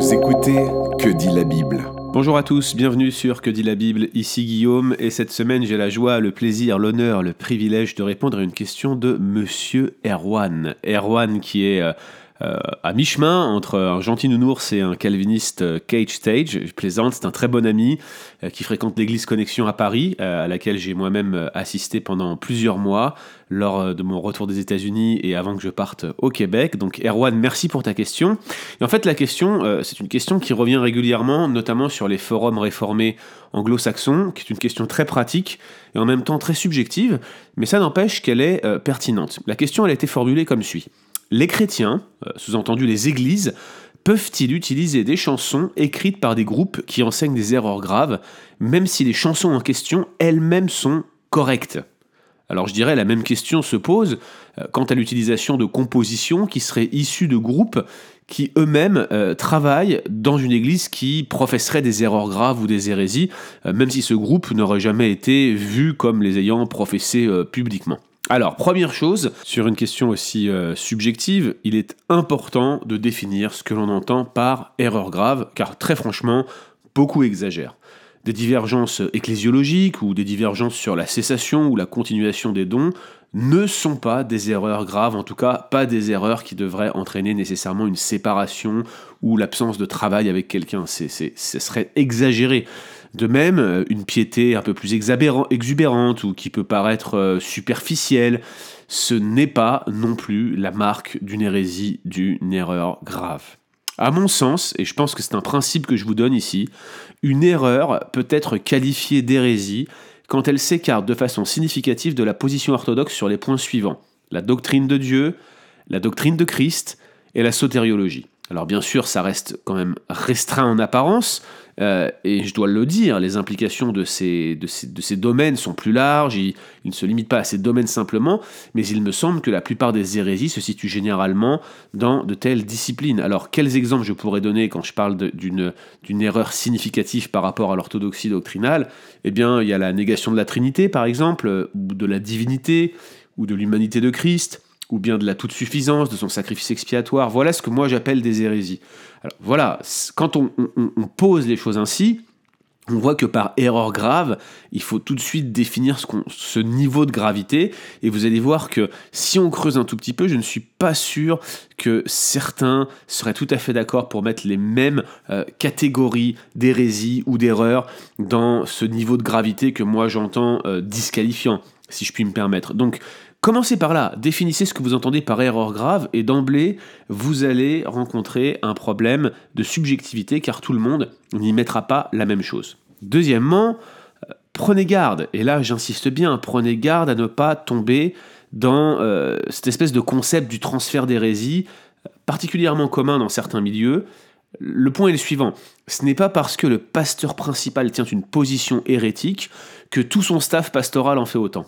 Vous écoutez Que dit la Bible Bonjour à tous, bienvenue sur Que dit la Bible, ici Guillaume, et cette semaine j'ai la joie, le plaisir, l'honneur, le privilège de répondre à une question de Monsieur Erwan. Erwan qui est euh, à mi-chemin entre un gentil nounours et un calviniste euh, cage stage. Je plaisante, c'est un très bon ami euh, qui fréquente l'église Connexion à Paris, à laquelle j'ai moi-même assisté pendant plusieurs mois lors de mon retour des États-Unis et avant que je parte au Québec. Donc Erwan, merci pour ta question. Et en fait, la question, c'est une question qui revient régulièrement, notamment sur les forums réformés anglo-saxons, qui est une question très pratique et en même temps très subjective, mais ça n'empêche qu'elle est pertinente. La question, elle a été formulée comme suit les chrétiens, euh, sous-entendu les églises, peuvent-ils utiliser des chansons écrites par des groupes qui enseignent des erreurs graves, même si les chansons en question elles-mêmes sont correctes? Alors je dirais la même question se pose euh, quant à l'utilisation de compositions qui seraient issues de groupes qui eux-mêmes euh, travaillent dans une église qui professerait des erreurs graves ou des hérésies, même si ce groupe n'aurait jamais été vu comme les ayant professées publiquement. Alors, première chose, sur une question aussi euh, subjective, il est important de définir ce que l'on entend par erreur grave, car très franchement, beaucoup exagèrent. Des divergences ecclésiologiques ou des divergences sur la cessation ou la continuation des dons ne sont pas des erreurs graves, en tout cas pas des erreurs qui devraient entraîner nécessairement une séparation ou l'absence de travail avec quelqu'un. Ce serait exagéré. De même, euh, une piété un peu plus exubérante ou qui peut paraître euh, superficielle, ce n'est pas non plus la marque d'une hérésie, d'une erreur grave. À mon sens, et je pense que c'est un principe que je vous donne ici, une erreur peut être qualifiée d'hérésie quand elle s'écarte de façon significative de la position orthodoxe sur les points suivants la doctrine de Dieu, la doctrine de Christ et la sotériologie. Alors bien sûr, ça reste quand même restreint en apparence, euh, et je dois le dire, les implications de ces, de ces, domaines sont plus larges, ils, ne se limitent pas à ces domaines simplement, mais il me semble que la plupart des hérésies se situent généralement dans de telles disciplines. Alors quels exemples je pourrais donner quand je parle d'une erreur significative par rapport à l'orthodoxie doctrinale? Eh bien, il y a la négation de la Trinité, par exemple, ou de la divinité, ou de l'humanité de Christ ou bien de la toute-suffisance, de son sacrifice expiatoire. Voilà ce que moi j'appelle des hérésies. Alors voilà, quand on, pose les choses ainsi, on voit que par erreur grave, il faut tout de suite définir ce, niveau de gravité, et vous allez voir que si on creuse un tout petit peu, je ne suis pas sûr que certains seraient tout à fait d'accord pour mettre les mêmes euh, catégories d'hérésie ou d'erreur dans ce niveau de gravité que moi j'entends euh, disqualifiant, si je puis me permettre. Donc Commencez par là, définissez ce que vous entendez par erreur grave et d'emblée, vous allez rencontrer un problème de subjectivité car tout le monde n'y mettra pas la même chose. Deuxièmement, euh, prenez garde, et là j'insiste bien, prenez garde à ne pas tomber dans euh, cette espèce de concept du transfert d'hérésie, particulièrement commun dans certains milieux. Le point est le suivant, ce n'est pas parce que le pasteur principal tient une position hérétique que tout son staff pastoral en fait autant.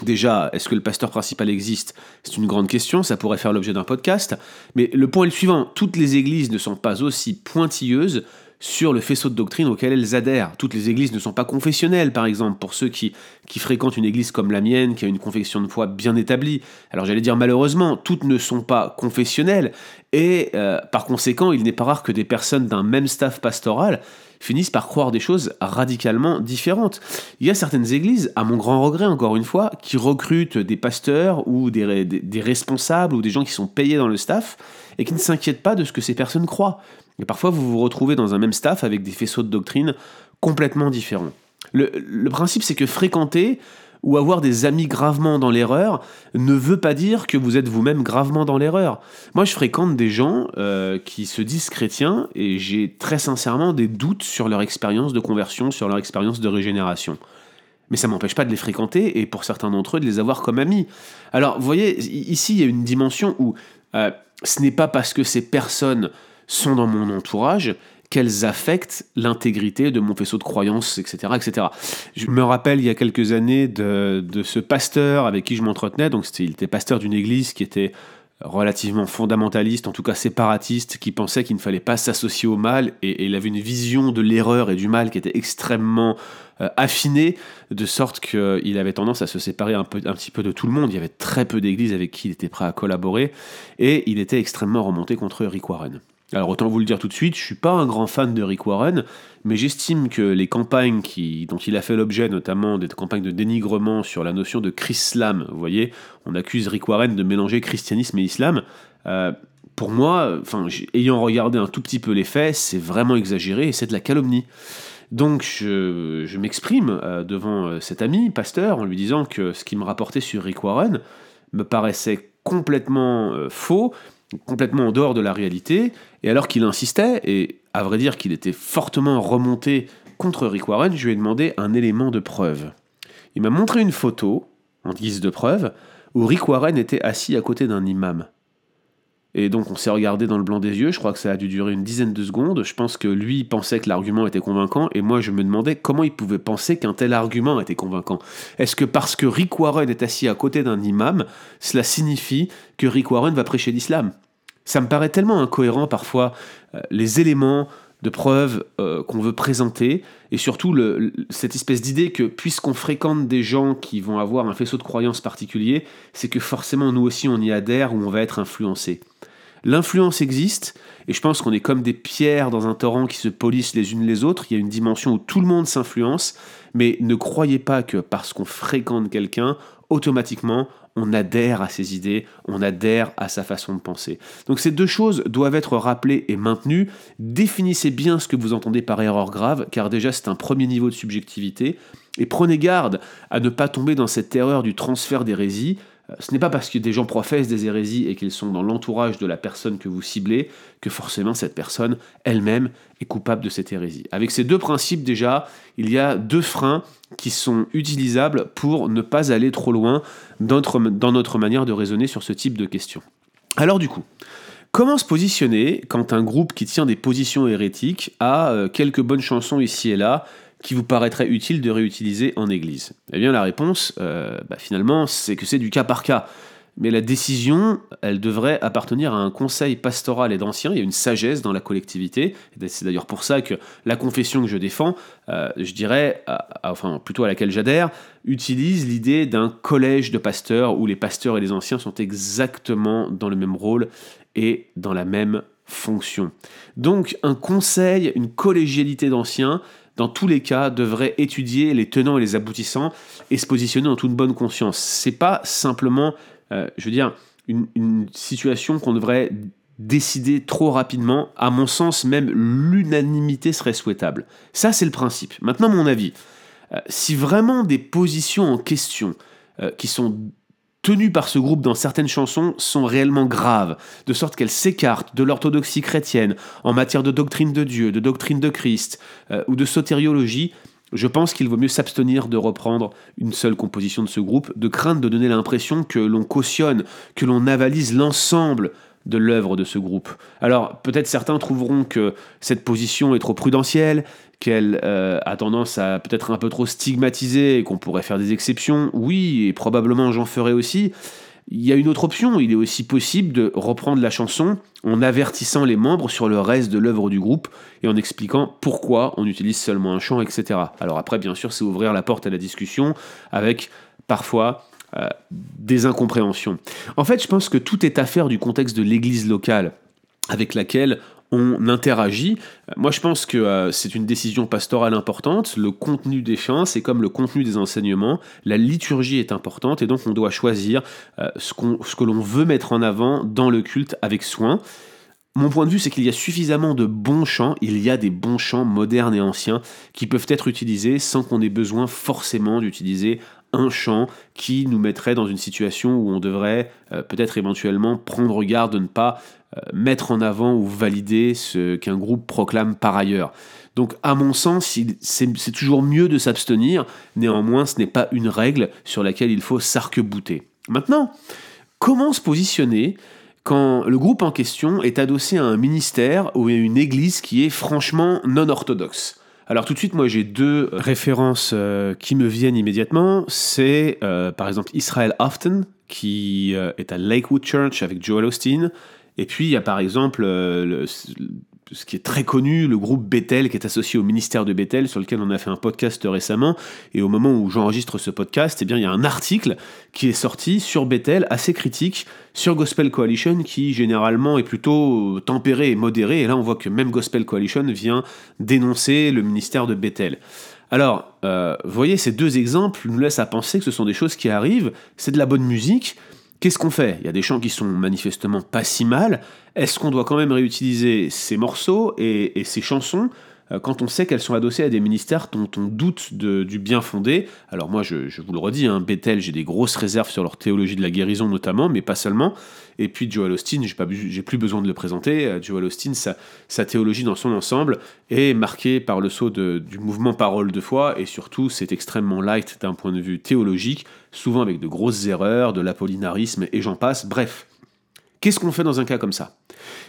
Déjà, est-ce que le pasteur principal existe? C'est une grande question, ça pourrait faire l'objet d'un podcast. Mais le point est le suivant, toutes les églises ne sont pas aussi pointilleuses sur le faisceau de doctrine auquel elles adhèrent. Toutes les églises ne sont pas confessionnelles, par exemple, pour ceux qui, fréquentent une église comme la mienne, qui a une confession de foi bien établie. Alors j'allais dire malheureusement, toutes ne sont pas confessionnelles, et euh, par conséquent, il n'est pas rare que des personnes d'un même staff pastoral finissent par croire des choses radicalement différentes. Il y a certaines églises, à mon grand regret encore une fois, qui recrutent des pasteurs ou des responsables ou des gens qui sont payés dans le staff et qui ne s'inquiètent pas de ce que ces personnes croient. Et parfois, vous vous retrouvez dans un même staff avec des faisceaux de doctrine complètement différents. Le, principe, c'est que fréquenter ou avoir des amis gravement dans l'erreur ne veut pas dire que vous êtes vous-même gravement dans l'erreur. Moi, je fréquente des gens euh, qui se disent chrétiens et j'ai très sincèrement des doutes sur leur expérience de conversion, sur leur expérience de régénération. Mais ça m'empêche pas de les fréquenter et pour certains d'entre eux de les avoir comme amis. Alors, vous voyez, ici, il y a une dimension où euh, ce n'est pas parce que ces personnes sont dans mon entourage qu'elles affectent l'intégrité de mon faisceau de croyances, etc., etc. Je me rappelle il y a quelques années de, ce pasteur avec qui je m'entretenais, donc il était pasteur d'une église qui était relativement fondamentaliste, en tout cas séparatiste, qui pensait qu'il ne fallait pas s'associer au mal, et, il avait une vision de l'erreur et du mal qui était extrêmement euh, affinée, de sorte qu'il avait tendance à se séparer un, peu, un petit peu de tout le monde. Il y avait très peu d'églises avec qui il était prêt à collaborer, et il était extrêmement remonté contre Rick Warren. Alors autant vous le dire tout de suite, je suis pas un grand fan de Rick Warren, mais j'estime que les campagnes qui, dont il a fait l'objet, notamment des campagnes de dénigrement sur la notion de chrislam, vous voyez, on accuse Rick Warren de mélanger christianisme et islam. Euh, pour moi, enfin, ayant regardé un tout petit peu les faits, c'est vraiment exagéré et c'est de la calomnie. Donc je, m'exprime euh, devant euh, cet ami, pasteur, en lui disant que ce qu'il me rapportait sur Rick Warren me paraissait complètement faux, complètement en dehors de la réalité, et alors qu'il insistait, et à vrai dire qu'il était fortement remonté contre Rick Warren, je lui ai demandé un élément de preuve. Il m'a montré une photo, en guise de preuve, où Rick Warren était assis à côté d'un imam. Et donc on s'est regardé dans le blanc des yeux, je crois que ça a dû durer une dizaine de secondes, je pense que lui pensait que l'argument était convaincant, et moi je me demandais comment il pouvait penser qu'un tel argument était convaincant. Est-ce que parce que Rick Warren est assis à côté d'un imam, cela signifie que Rick Warren va prêcher l'islam? Ça me paraît tellement incohérent parfois, euh, les éléments de preuve euh, qu'on veut présenter, et surtout cette espèce d'idée que puisqu'on fréquente des gens qui vont avoir un faisceau de croyances particulier, c'est que forcément nous aussi on y adhère ou on va être influencé. L'influence existe, et je pense qu'on est comme des pierres dans un torrent qui se polissent les unes les autres. Il y a une dimension où tout le monde s'influence, mais ne croyez pas que parce qu'on fréquente quelqu'un, automatiquement, on adhère à ses idées, on adhère à sa façon de penser. Donc ces deux choses doivent être rappelées et maintenues. Définissez bien ce que vous entendez par erreur grave, car déjà c'est un premier niveau de subjectivité. Et prenez garde à ne pas tomber dans cette erreur du transfert d'hérésie. Ce n'est pas parce que des gens professent des hérésies et qu'ils sont dans l'entourage de la personne que vous ciblez que forcément cette personne elle-même est coupable de cette hérésie. Avec ces deux principes déjà, il y a deux freins qui sont utilisables pour ne pas aller trop loin dans notre, dans notre manière de raisonner sur ce type de questions. Alors du coup, Comment se positionner quand un groupe qui tient des positions hérétiques a euh, quelques bonnes chansons ici et là qui vous paraîtrait utile de réutiliser en Église Eh bien la réponse, euh, bah, finalement, c'est que c'est du cas par cas. Mais la décision, elle devrait appartenir à un conseil pastoral et d'anciens. Il y a une sagesse dans la collectivité. C'est d'ailleurs pour ça que la confession que je défends, euh, je dirais, enfin plutôt à laquelle j'adhère, utilise l'idée d'un collège de pasteurs où les pasteurs et les anciens sont exactement dans le même rôle et dans la même fonction. Donc un conseil, une collégialité d'anciens, dans tous les cas, devrait étudier les tenants et les aboutissants et se positionner en toute bonne conscience. C'est pas simplement, euh, je veux dire, une, situation qu'on devrait décider trop rapidement. À mon sens, même l'unanimité serait souhaitable. Ça, c'est le principe. Maintenant, mon avis. Euh, si vraiment des positions en question euh, qui sont tenues par ce groupe dans certaines chansons sont réellement graves, de sorte qu'elles s'écartent de l'orthodoxie chrétienne en matière de doctrine de Dieu, de doctrine de Christ euh, ou de sotériologie, je pense qu'il vaut mieux s'abstenir de reprendre une seule composition de ce groupe, de crainte de donner l'impression que l'on cautionne, que l'on avalise l'ensemble de l'œuvre de ce groupe. Alors peut-être certains trouveront que cette position est trop prudentielle, qu'elle euh, a tendance à peut-être un peu trop stigmatiser et qu'on pourrait faire des exceptions. Oui, et probablement j'en ferai aussi. Il y a une autre option, il est aussi possible de reprendre la chanson en avertissant les membres sur le reste de l'œuvre du groupe et en expliquant pourquoi on utilise seulement un chant, etc. Alors après, bien sûr, c'est ouvrir la porte à la discussion avec parfois euh, des incompréhensions. En fait, je pense que tout est affaire du contexte de l'église locale avec laquelle on interagit. Moi, je pense que euh, c'est une décision pastorale importante. Le contenu des chants, c'est comme le contenu des enseignements. La liturgie est importante et donc on doit choisir euh, ce, ce que l'on veut mettre en avant dans le culte avec soin. Mon point de vue, c'est qu'il y a suffisamment de bons chants, il y a des bons chants modernes et anciens qui peuvent être utilisés sans qu'on ait besoin forcément d'utiliser un chant qui nous mettrait dans une situation où on devrait euh, peut-être éventuellement prendre garde de ne pas euh, mettre en avant ou valider ce qu'un groupe proclame par ailleurs. Donc à mon sens, c'est toujours mieux de s'abstenir, néanmoins ce n'est pas une règle sur laquelle il faut s'arc-bouter. Maintenant, comment se positionner quand le groupe en question est adossé à un ministère ou à une église qui est franchement non orthodoxe alors tout de suite, moi j'ai deux références euh, qui me viennent immédiatement. C'est euh, par exemple Israel Afton, qui euh, est à Lakewood Church avec Joel Austin. Et puis il y a par exemple ce qui est très connu, le groupe Bethel, qui est associé au ministère de Bethel, sur lequel on a fait un podcast récemment. Et au moment où j'enregistre ce podcast, eh bien, il y a un article qui est sorti sur Bethel, assez critique, sur Gospel Coalition, qui généralement est plutôt tempéré et modéré. Et là, on voit que même Gospel Coalition vient dénoncer le ministère de Bethel. Alors, euh, vous voyez, ces deux exemples nous laissent à penser que ce sont des choses qui arrivent, c'est de la bonne musique, Qu'est-ce qu'on fait? Il y a des chants qui sont manifestement pas si mal. Est-ce qu'on doit quand même réutiliser ces morceaux et, ces chansons? Quand on sait qu'elles sont adossées à des ministères dont on doute du bien fondé. Alors moi, je, vous le redis, hein, Bethel, j'ai des grosses réserves sur leur théologie de la guérison notamment, mais pas seulement. Et puis Joel Austin, j'ai plus besoin de le présenter. Euh, Joel Austin, sa, théologie dans son ensemble est marquée par le saut du mouvement parole de foi, et surtout c'est extrêmement light d'un point de vue théologique, souvent avec de grosses erreurs, de l'apollinarisme, et j'en passe. Bref, qu'est-ce qu'on fait dans un cas comme ça?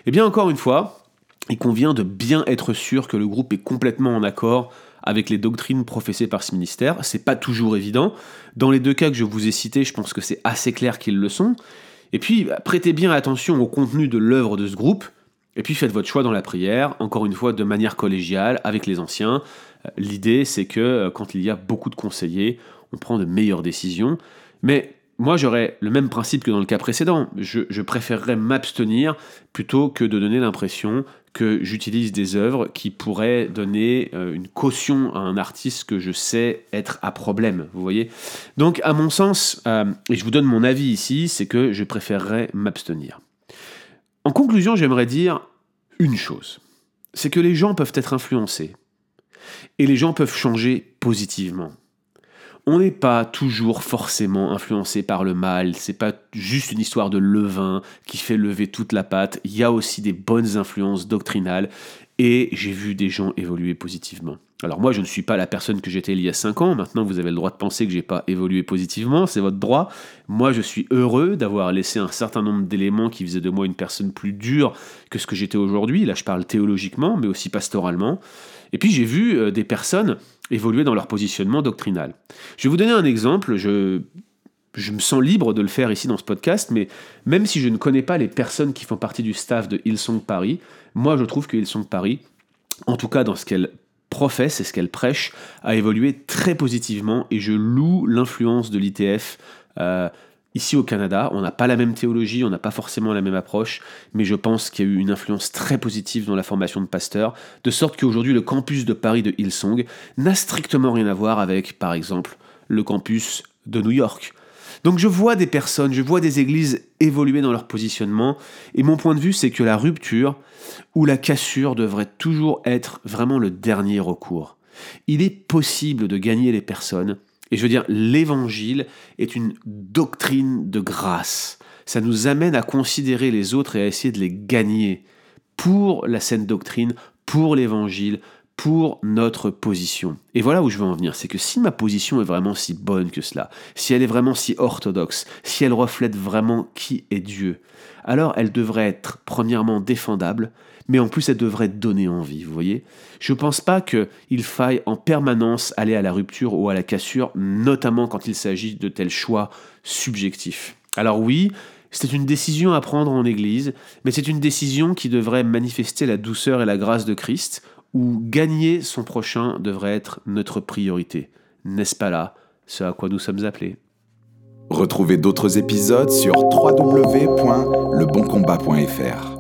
Eh bien encore une fois, il convient de bien être sûr que le groupe est complètement en accord avec les doctrines professées par ce ministère. C'est pas toujours évident. Dans les deux cas que je vous ai cités, je pense que c'est assez clair qu'ils le sont. Et puis, bah, prêtez bien attention au contenu de l'œuvre de ce groupe. Et puis, faites votre choix dans la prière, encore une fois, de manière collégiale, avec les anciens. Euh, l'idée, c'est que euh, quand il y a beaucoup de conseillers, on prend de meilleures décisions. Mais moi, j'aurais le même principe que dans le cas précédent. Je, préférerais m'abstenir plutôt que de donner l'impression que j'utilise des œuvres qui pourraient donner euh, une caution à un artiste que je sais être à problème. Vous voyez? Donc, à mon sens, euh, et je vous donne mon avis ici, c'est que je préférerais m'abstenir. En conclusion, j'aimerais dire une chose c'est que les gens peuvent être influencés et les gens peuvent changer positivement on n'est pas toujours forcément influencé par le mal, c'est pas juste une histoire de levain qui fait lever toute la pâte, il y a aussi des bonnes influences doctrinales et j'ai vu des gens évoluer positivement. Alors moi je ne suis pas la personne que j'étais il y a 5 ans, maintenant vous avez le droit de penser que j'ai pas évolué positivement, c'est votre droit. Moi je suis heureux d'avoir laissé un certain nombre d'éléments qui faisaient de moi une personne plus dure que ce que j'étais aujourd'hui, là je parle théologiquement mais aussi pastoralement. Et puis j'ai vu euh, des personnes évoluer dans leur positionnement doctrinal. Je vais vous donner un exemple, je, je me sens libre de le faire ici dans ce podcast, mais même si je ne connais pas les personnes qui font partie du staff de Hillsong Paris, moi je trouve que Hillsong Paris, en tout cas dans ce qu'elle professe et ce qu'elle prêche, a évolué très positivement et je loue l'influence de l'ITF. Euh, Ici au Canada, on n'a pas la même théologie, on n'a pas forcément la même approche, mais je pense qu'il y a eu une influence très positive dans la formation de pasteurs, de sorte qu'aujourd'hui le campus de Paris de Hillsong n'a strictement rien à voir avec, par exemple, le campus de New York. Donc je vois des personnes, je vois des églises évoluer dans leur positionnement, et mon point de vue c'est que la rupture ou la cassure devrait toujours être vraiment le dernier recours. Il est possible de gagner les personnes et je veux dire, l'évangile est une doctrine de grâce. Ça nous amène à considérer les autres et à essayer de les gagner pour la saine doctrine, pour l'évangile, pour notre position. Et voilà où je veux en venir, c'est que si ma position est vraiment si bonne que cela, si elle est vraiment si orthodoxe, si elle reflète vraiment qui est Dieu, alors elle devrait être premièrement défendable, mais en plus elle devrait donner envie, vous voyez Je ne pense pas qu'il faille en permanence aller à la rupture ou à la cassure, notamment quand il s'agit de tels choix subjectifs. Alors oui, c'est une décision à prendre en Église, mais c'est une décision qui devrait manifester la douceur et la grâce de Christ, où gagner son prochain devrait être notre priorité. N'est-ce pas là ce à quoi nous sommes appelés? Retrouvez d'autres épisodes sur www.leboncombat.fr.